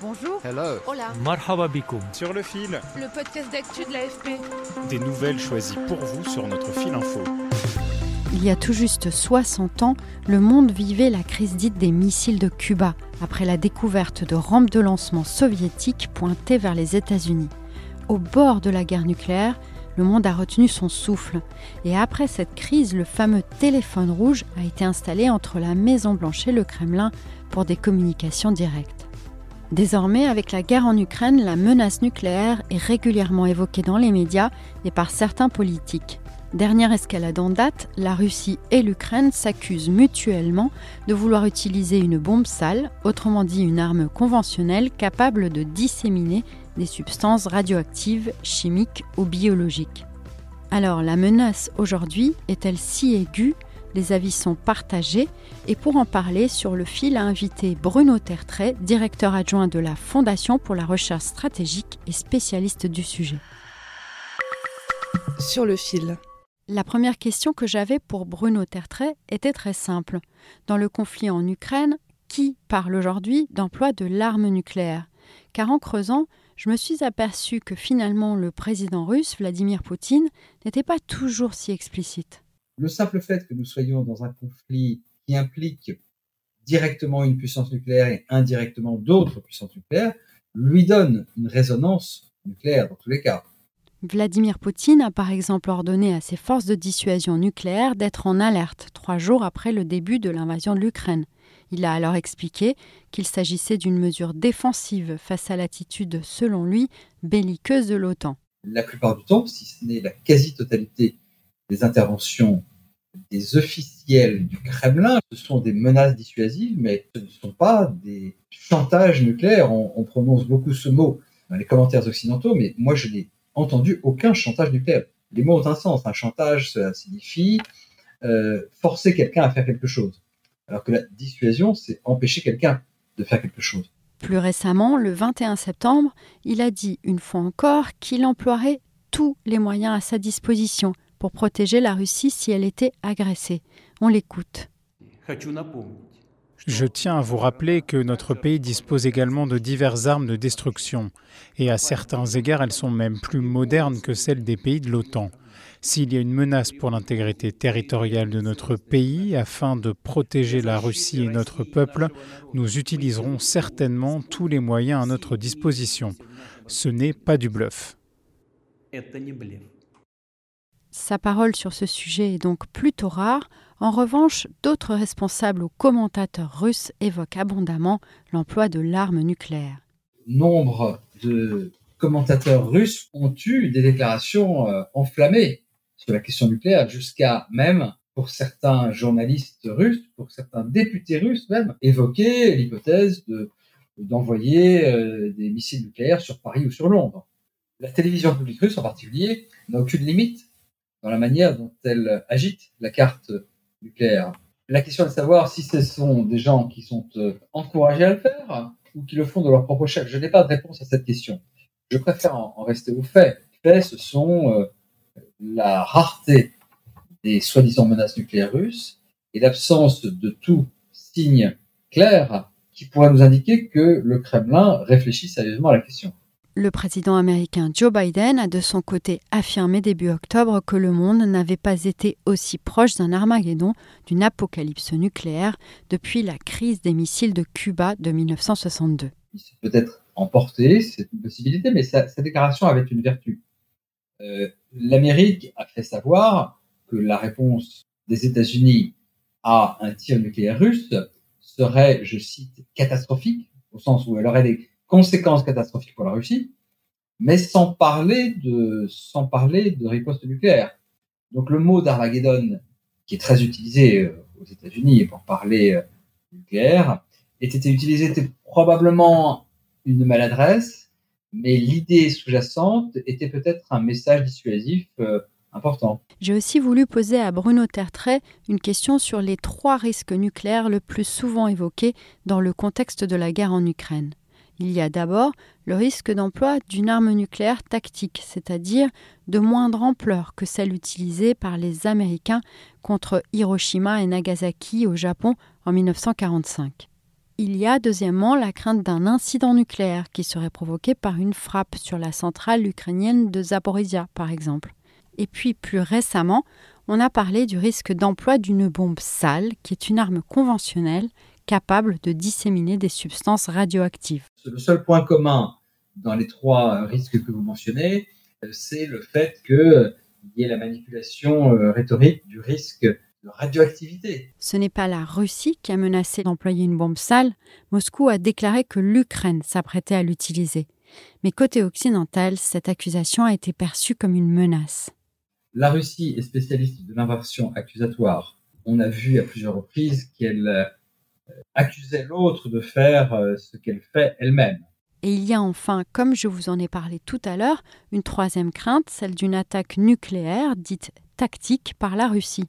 Bonjour. Hello. Hola. Marhaba bikoum. Sur le fil, Le podcast d'actu de l'AFP. des nouvelles choisies pour vous sur notre fil info. Il y a tout juste 60 ans, le monde vivait la crise dite des missiles de Cuba, après la découverte de rampes de lancement soviétiques pointées vers les États-Unis. Au bord de la guerre nucléaire, le monde a retenu son souffle. Et après cette crise, le fameux téléphone rouge a été installé entre la Maison-Blanche et le Kremlin pour des communications directes. Désormais, avec la guerre en Ukraine, la menace nucléaire est régulièrement évoquée dans les médias et par certains politiques. Dernière escalade en date, la Russie et l'Ukraine s'accusent mutuellement de vouloir utiliser une bombe sale, autrement dit une arme conventionnelle capable de disséminer des substances radioactives, chimiques ou biologiques. Alors la menace aujourd'hui est-elle si aiguë Les avis sont partagés et pour en parler, sur le fil a invité Bruno Tertrais, directeur adjoint de la Fondation pour la recherche stratégique et spécialiste du sujet. Sur le fil. La première question que j'avais pour Bruno Tertrais était très simple. Dans le conflit en Ukraine, qui parle aujourd'hui d'emploi de l'arme nucléaire? Car en creusant, je me suis aperçu que finalement le président russe, Vladimir Poutine, n'était pas toujours si explicite. Le simple fait que nous soyons dans un conflit qui implique directement une puissance nucléaire et indirectement d'autres puissances nucléaires lui donne une résonance nucléaire dans tous les cas. Vladimir Poutine a par exemple ordonné à ses forces de dissuasion nucléaire d'être en alerte trois jours après le début de l'invasion de l'Ukraine. Il a alors expliqué qu'il s'agissait d'une mesure défensive face à l'attitude, selon lui, belliqueuse de l'OTAN. La plupart du temps, si ce n'est la quasi-totalité des interventions des officiels du Kremlin, ce sont des menaces dissuasives, mais ce ne sont pas des chantages nucléaires. On, on prononce beaucoup ce mot dans les commentaires occidentaux, mais moi je n'ai entendu aucun chantage nucléaire. Les mots ont un sens. Un chantage, cela signifie euh, forcer quelqu'un à faire quelque chose. Alors que la dissuasion, c'est empêcher quelqu'un de faire quelque chose. Plus récemment, le 21 septembre, il a dit une fois encore qu'il emploierait tous les moyens à sa disposition pour protéger la Russie si elle était agressée. On l'écoute. Je tiens à vous rappeler que notre pays dispose également de diverses armes de destruction, et à certains égards elles sont même plus modernes que celles des pays de l'OTAN. S'il y a une menace pour l'intégrité territoriale de notre pays, afin de protéger la Russie et notre peuple, nous utiliserons certainement tous les moyens à notre disposition. Ce n'est pas du bluff. Sa parole sur ce sujet est donc plutôt rare. En revanche, d'autres responsables ou commentateurs russes évoquent abondamment l'emploi de l'arme nucléaire. Nombre de commentateurs russes ont eu des déclarations euh, enflammées sur la question nucléaire, jusqu'à même, pour certains journalistes russes, pour certains députés russes même, évoquer l'hypothèse de d'envoyer euh, des missiles nucléaires sur Paris ou sur Londres. La télévision publique russe en particulier n'a aucune limite dans la manière dont elle agite la carte nucléaire. La question est de savoir si ce sont des gens qui sont euh, encouragés à le faire ou qui le font de leur propre chef. Je n'ai pas de réponse à cette question. Je préfère en, rester aux faits. Les faits, ce sont euh, la rareté des soi-disant menaces nucléaires russes et l'absence de tout signe clair qui pourrait nous indiquer que le Kremlin réfléchit sérieusement à la question. Le président américain Joe Biden a de son côté affirmé début octobre que le monde n'avait pas été aussi proche d'un Armageddon, d'une apocalypse nucléaire, depuis la crise des missiles de Cuba de 1962. Il s'est peut-être emporté, c'est une possibilité, mais sa, sa déclaration avait une vertu. Euh, L'Amérique a fait savoir que la réponse des États-Unis à un tir nucléaire russe serait, je cite, catastrophique, au sens où elle aurait des conséquences catastrophiques pour la Russie, mais sans parler de, sans parler de riposte nucléaire. Donc le mot d'Armageddon, qui est très utilisé euh, aux États-Unis pour parler euh, nucléaire, ait été utilisé était probablement une maladresse, mais l'idée sous-jacente était peut-être un message dissuasif euh, important. J'ai aussi voulu poser à Bruno Tertrais une question sur les trois risques nucléaires le plus souvent évoqués dans le contexte de la guerre en Ukraine. Il y a d'abord le risque d'emploi d'une arme nucléaire tactique, c'est-à-dire de moindre ampleur que celle utilisée par les Américains contre Hiroshima et Nagasaki au Japon en 1945. Il y a deuxièmement la crainte d'un incident nucléaire qui serait provoqué par une frappe sur la centrale ukrainienne de Zaporizhia, par exemple. Et puis plus récemment, on a parlé du risque d'emploi d'une bombe sale, qui est une arme conventionnelle capable de disséminer des substances radioactives. Le seul point commun dans les trois risques que vous mentionnez, euh, c'est le fait qu'il euh, y ait la manipulation euh, rhétorique du risque de radioactivité. Ce n'est pas la Russie qui a menacé d'employer une bombe sale. Moscou a déclaré que l'Ukraine s'apprêtait à l'utiliser. Mais côté occidental, cette accusation a été perçue comme une menace. La Russie est spécialiste de l'inversion accusatoire. On a vu à plusieurs reprises qu'elle accuser l'autre de faire euh, ce qu'elle fait elle-même. Et il y a enfin, comme je vous en ai parlé tout à l'heure, une troisième crainte, celle d'une attaque nucléaire dite tactique par la Russie.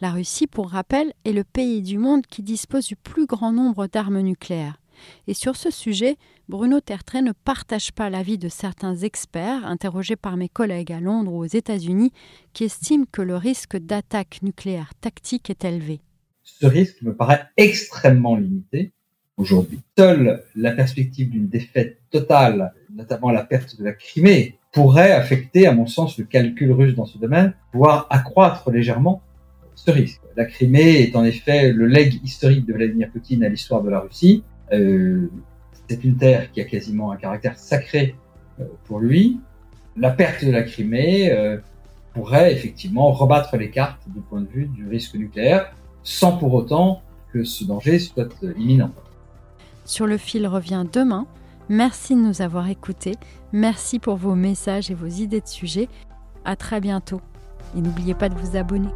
La Russie, pour rappel, est le pays du monde qui dispose du plus grand nombre d'armes nucléaires. Et sur ce sujet, Bruno Tertrais ne partage pas l'avis de certains experts interrogés par mes collègues à Londres ou aux États-Unis qui estiment que le risque d'attaque nucléaire tactique est élevé ce risque me paraît extrêmement limité aujourd'hui. Seule la perspective d'une défaite totale, notamment la perte de la Crimée, pourrait affecter, à mon sens, le calcul russe dans ce domaine, voire accroître légèrement ce risque. La Crimée est en effet le legs historique de Vladimir Poutine à l'histoire de la Russie. Euh, c'est une terre qui a quasiment un caractère sacré euh, pour lui. La perte de la Crimée euh, pourrait effectivement rebattre les cartes du point de vue du risque nucléaire sans pour autant que ce danger soit imminent. Sur le fil revient demain. Merci de nous avoir écoutés. Merci pour vos messages et vos idées de sujets. À très bientôt. Et n'oubliez pas de vous abonner.